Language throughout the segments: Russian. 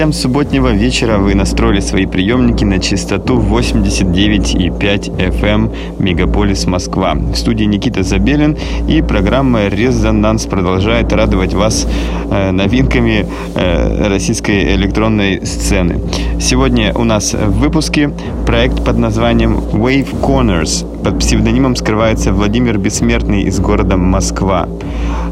Всем субботнего вечера. Вы настроили свои приемники на частоту 89,5 FM Мегаполис Москва. В студии Никита Забелин и программа «Резонанс» продолжает радовать вас э, новинками э, российской электронной сцены. Сегодня у нас в выпуске проект под названием Wave Corners. Под псевдонимом скрывается Владимир Бессмертный из города Москва.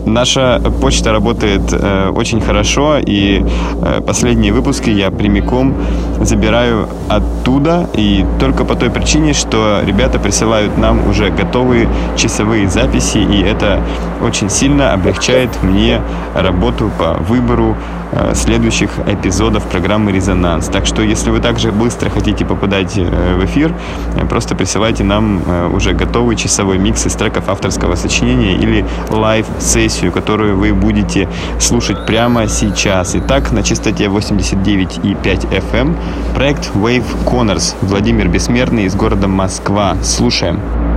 Наша почта работает э, очень хорошо, и э, последние выпуски я прямиком забираю оттуда, и только по той причине, что ребята присылают нам уже готовые часовые записи, и это очень сильно облегчает мне работу по выбору э, следующих эпизодов программы «Резонанс». Так что, если вы также быстро хотите попадать э, в эфир, э, просто присылайте нам э, уже готовый часовой микс из треков авторского сочинения или live-сессию версию, которую вы будете слушать прямо сейчас. Итак, на частоте 89,5 FM проект Wave Corners Владимир Бессмертный из города Москва. Слушаем.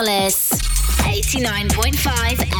Hollis. 89.5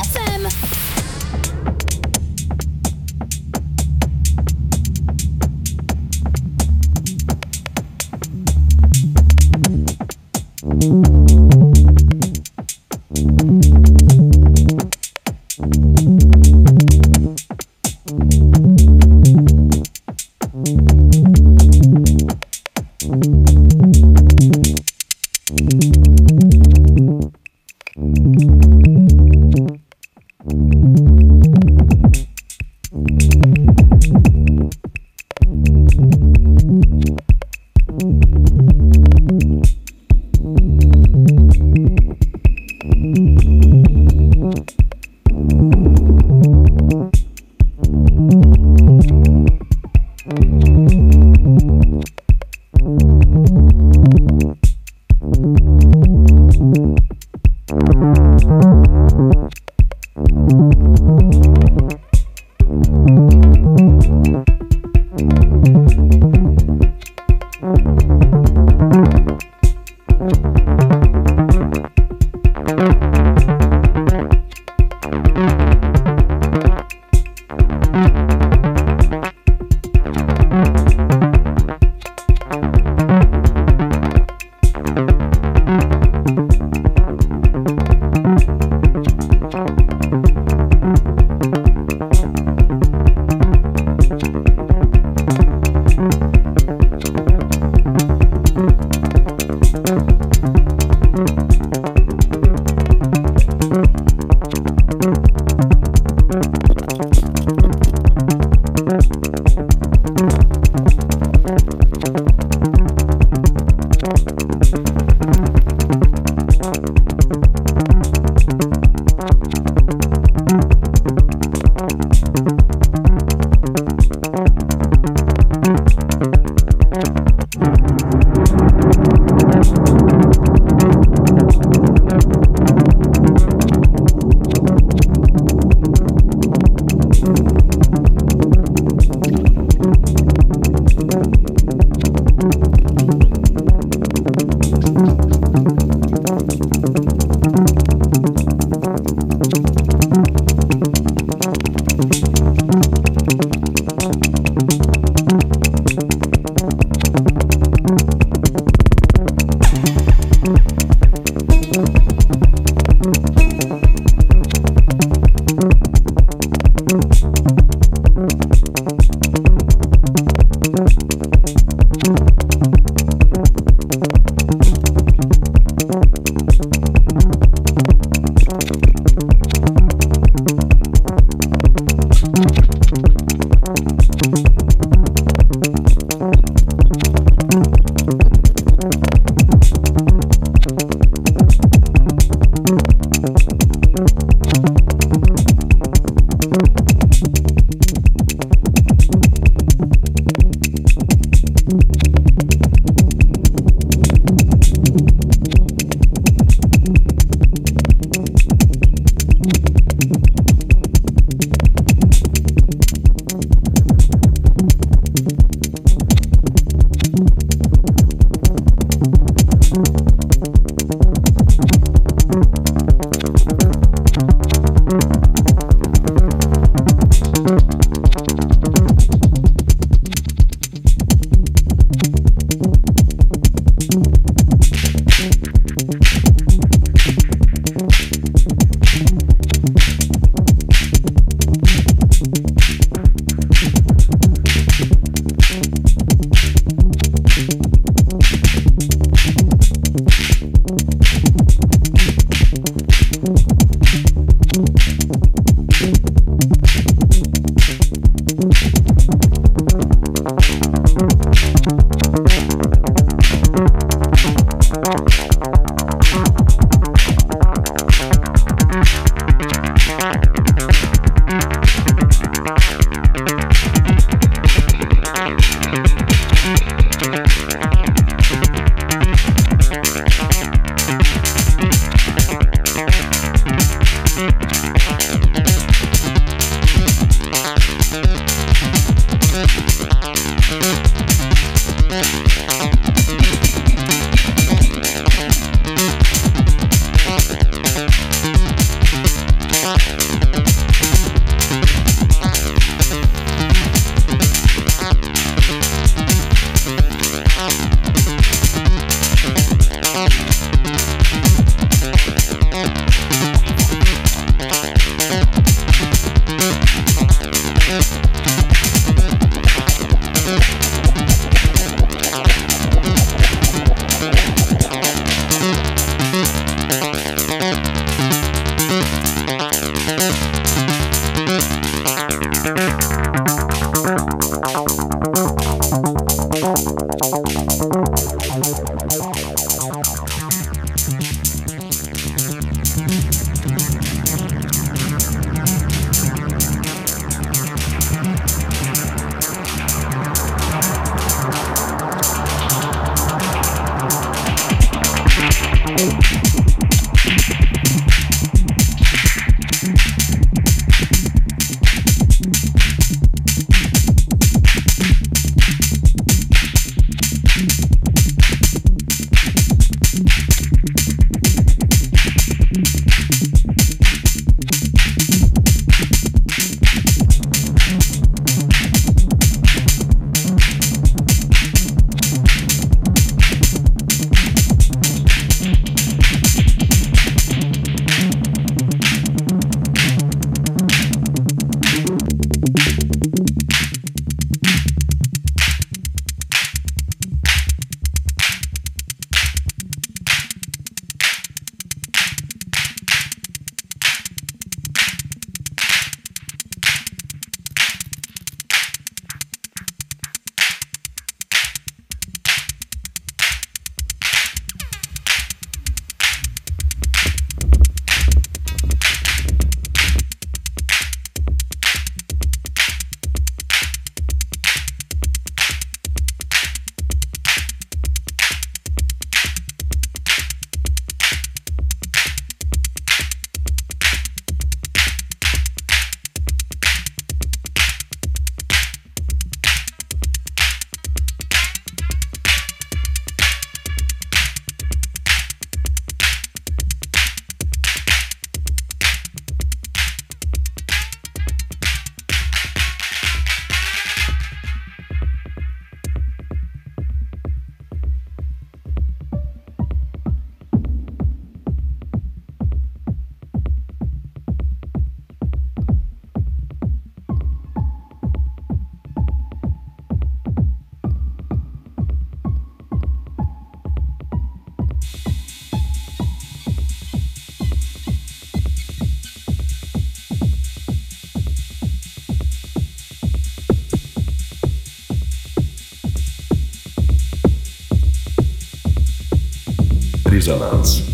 Resonanz.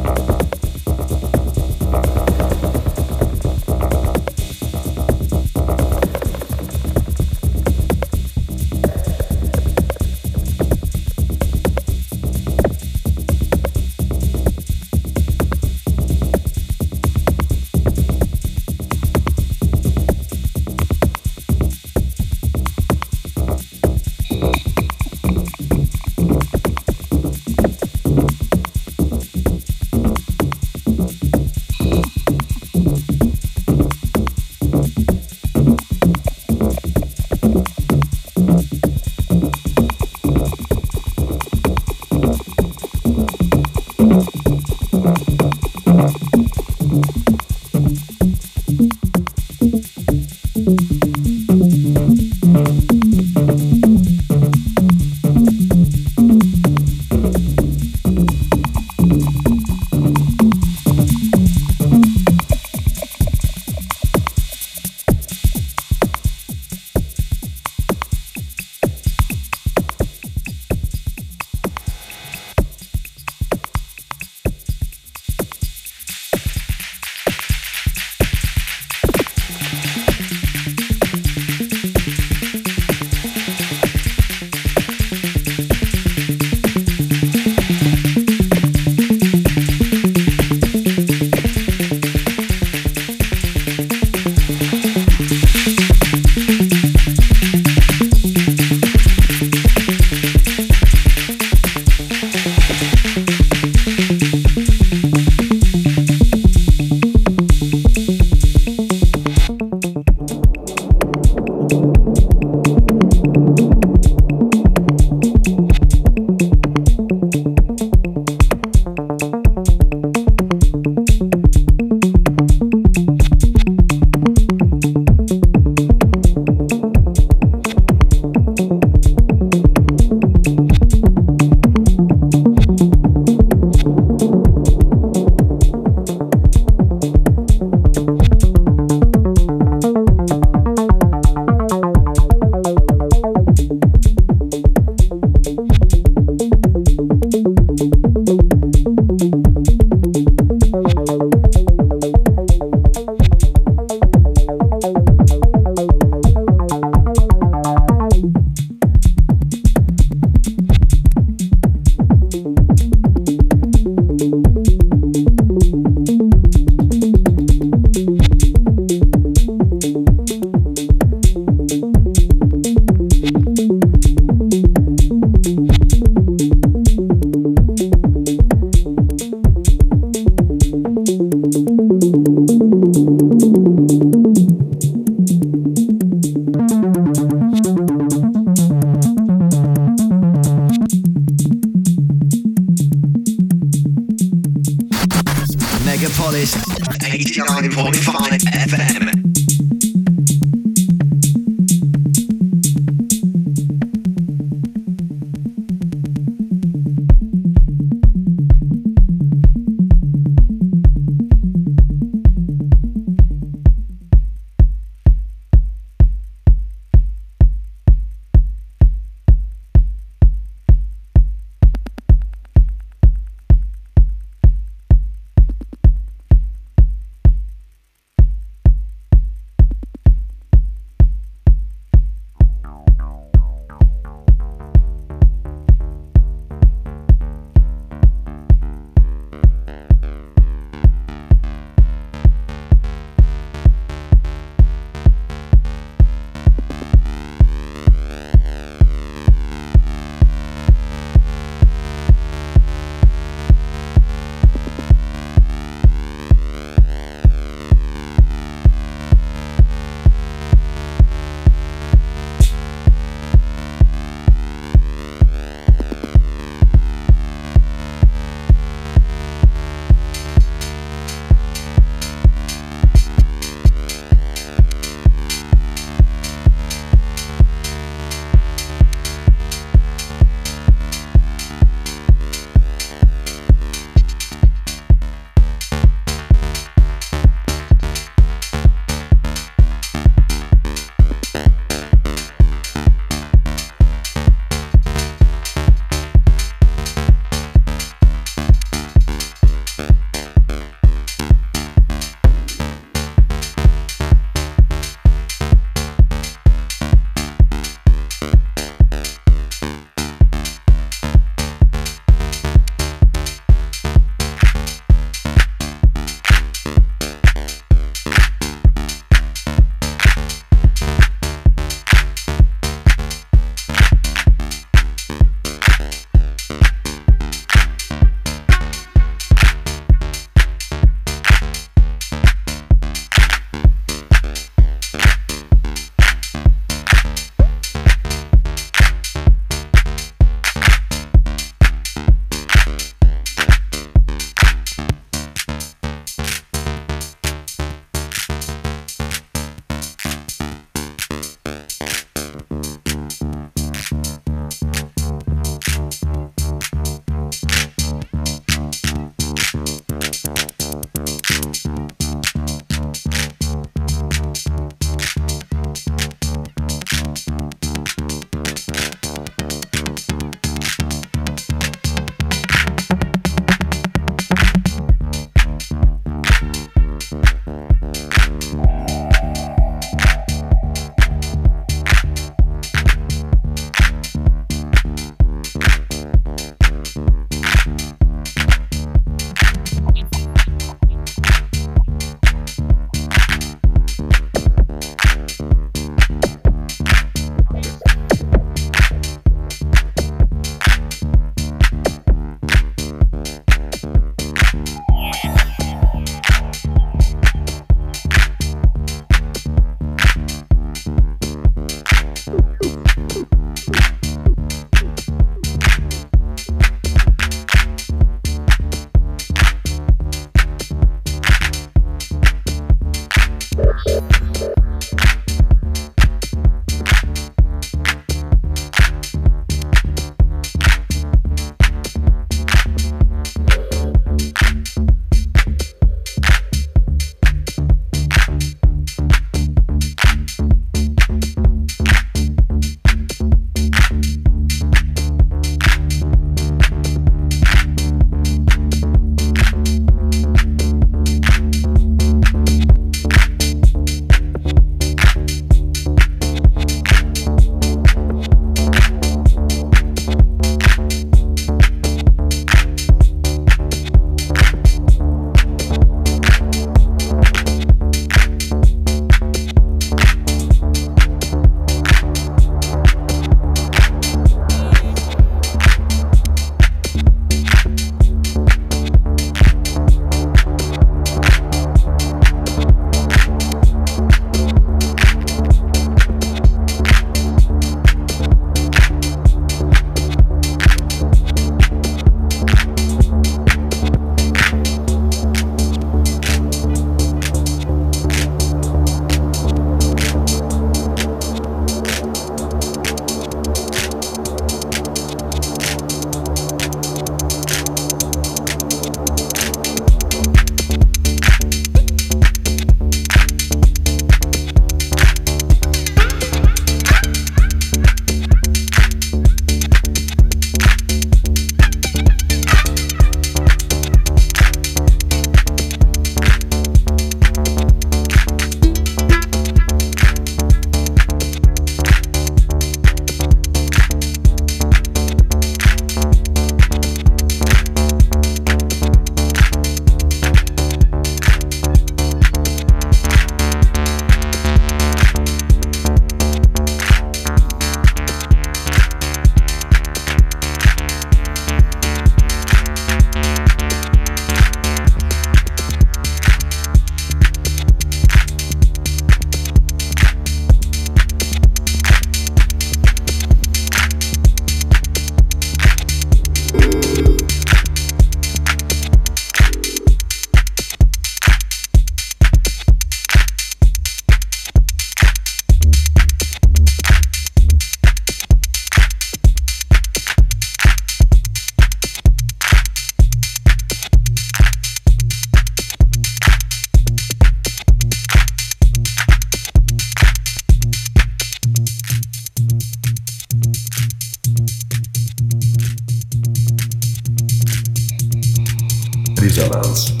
Резонанс.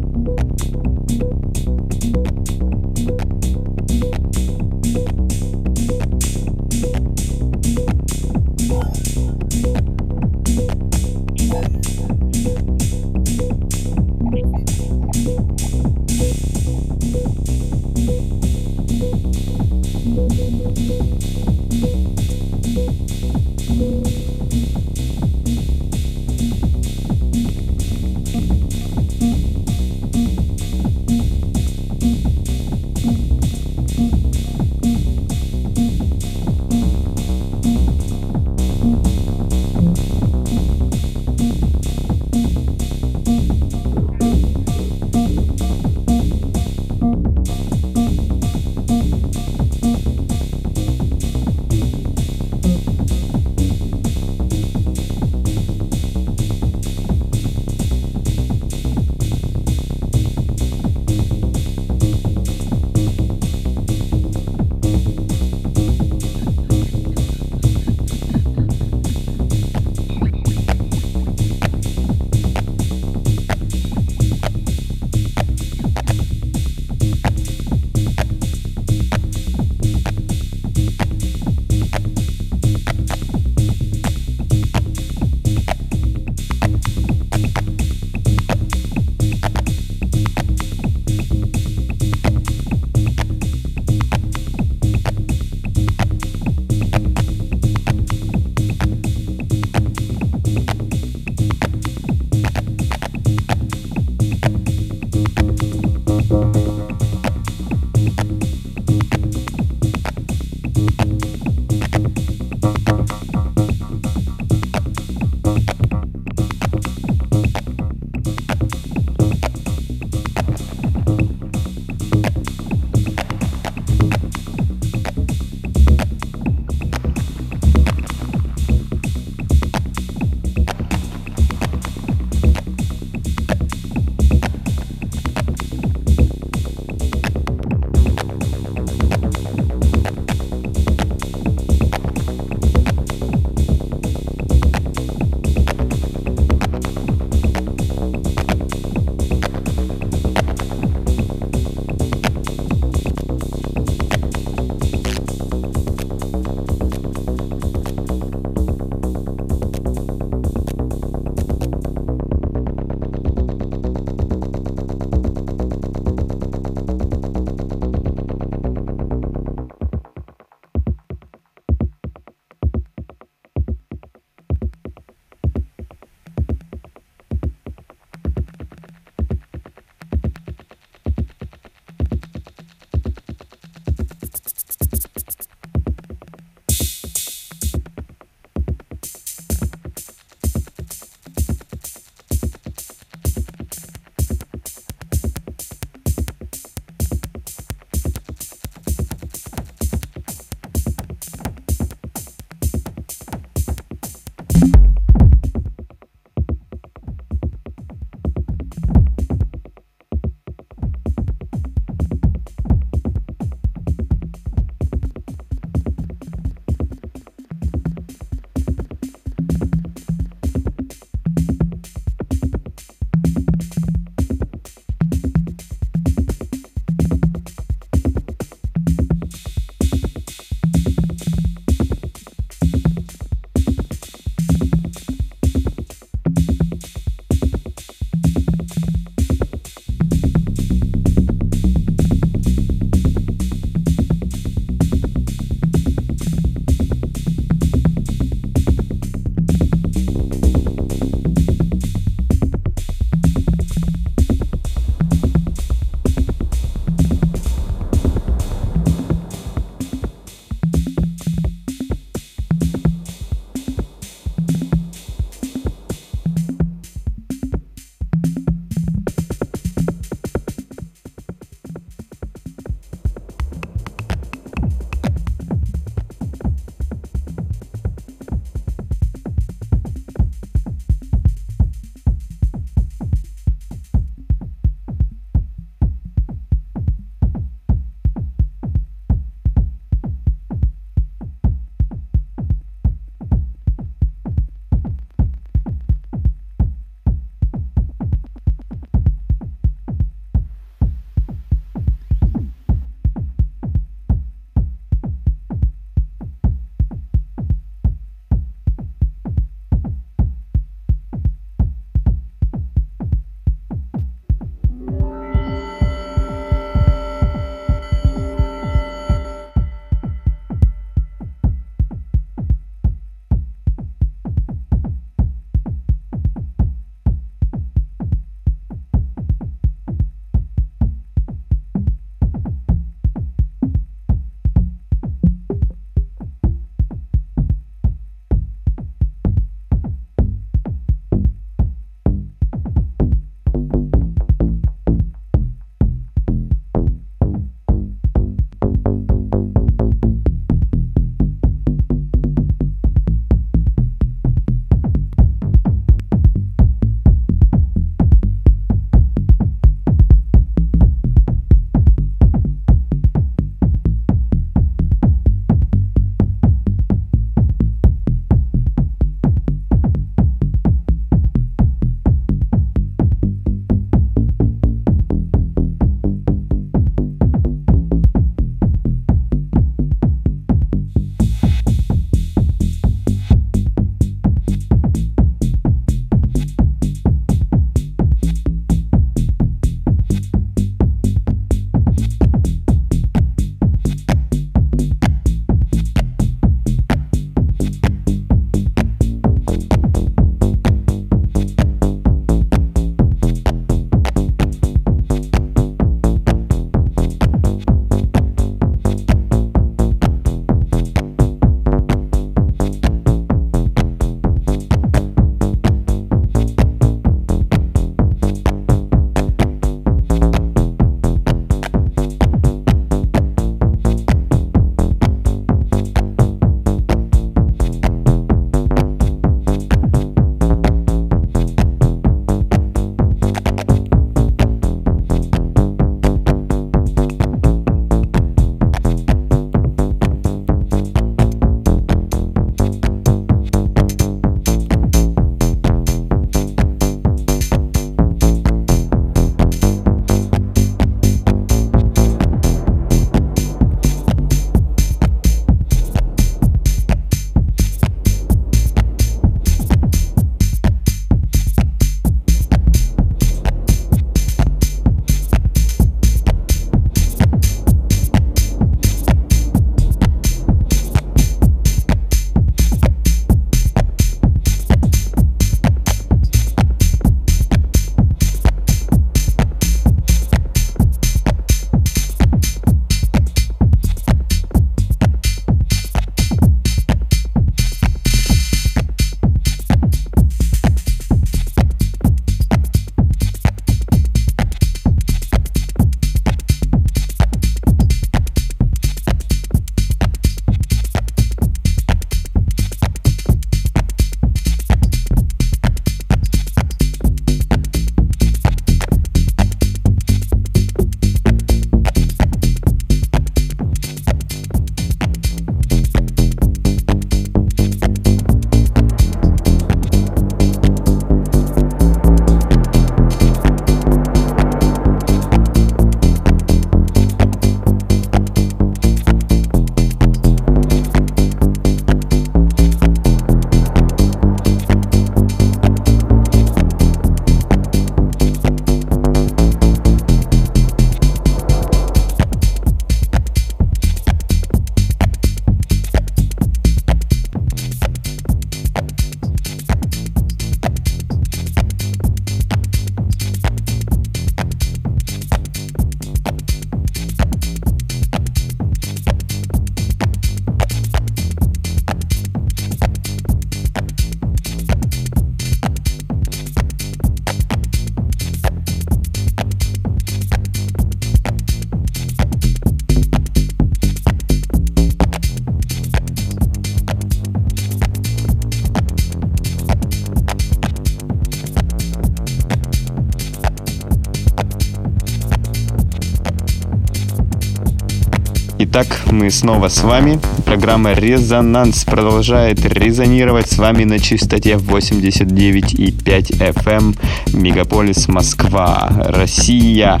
Мы снова с вами. Программа «Резонанс» продолжает резонировать с вами на частоте 89,5 FM эм. Мегаполис Москва, Россия.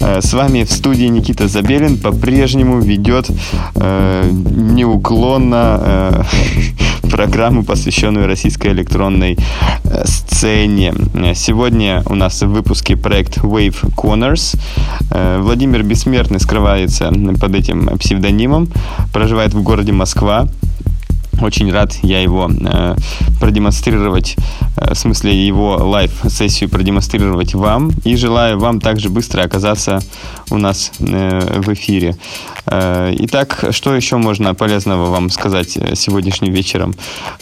Э, с вами в студии Никита Забелин по-прежнему ведет э, неуклонно э, программу, посвященную российской электронной э, сцене. Сегодня у нас в выпуске проект Wave Corners. Э, Владимир Бессмертный скрывается под этим псевдонимом, проживает в городе Москва. Очень рад я его э, продемонстрировать, э, в смысле его live-сессию продемонстрировать вам. И желаю вам также быстро оказаться у нас э, в эфире. Э, итак, что еще можно полезного вам сказать э, сегодняшним вечером?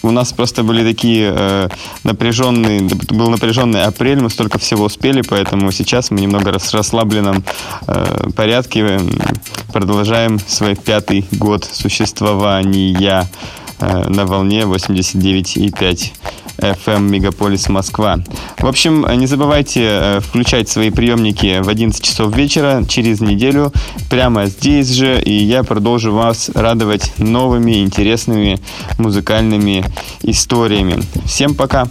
У нас просто были такие э, напряженные, был напряженный апрель, мы столько всего успели, поэтому сейчас мы немного в расслабленном э, порядке продолжаем свой пятый год существования. Э, на волне 89,5 FM Мегаполис Москва. В общем, не забывайте э, включать свои приемники в 11 часов вечера через неделю прямо здесь же, и я продолжу вас радовать новыми интересными музыкальными историями. Всем пока!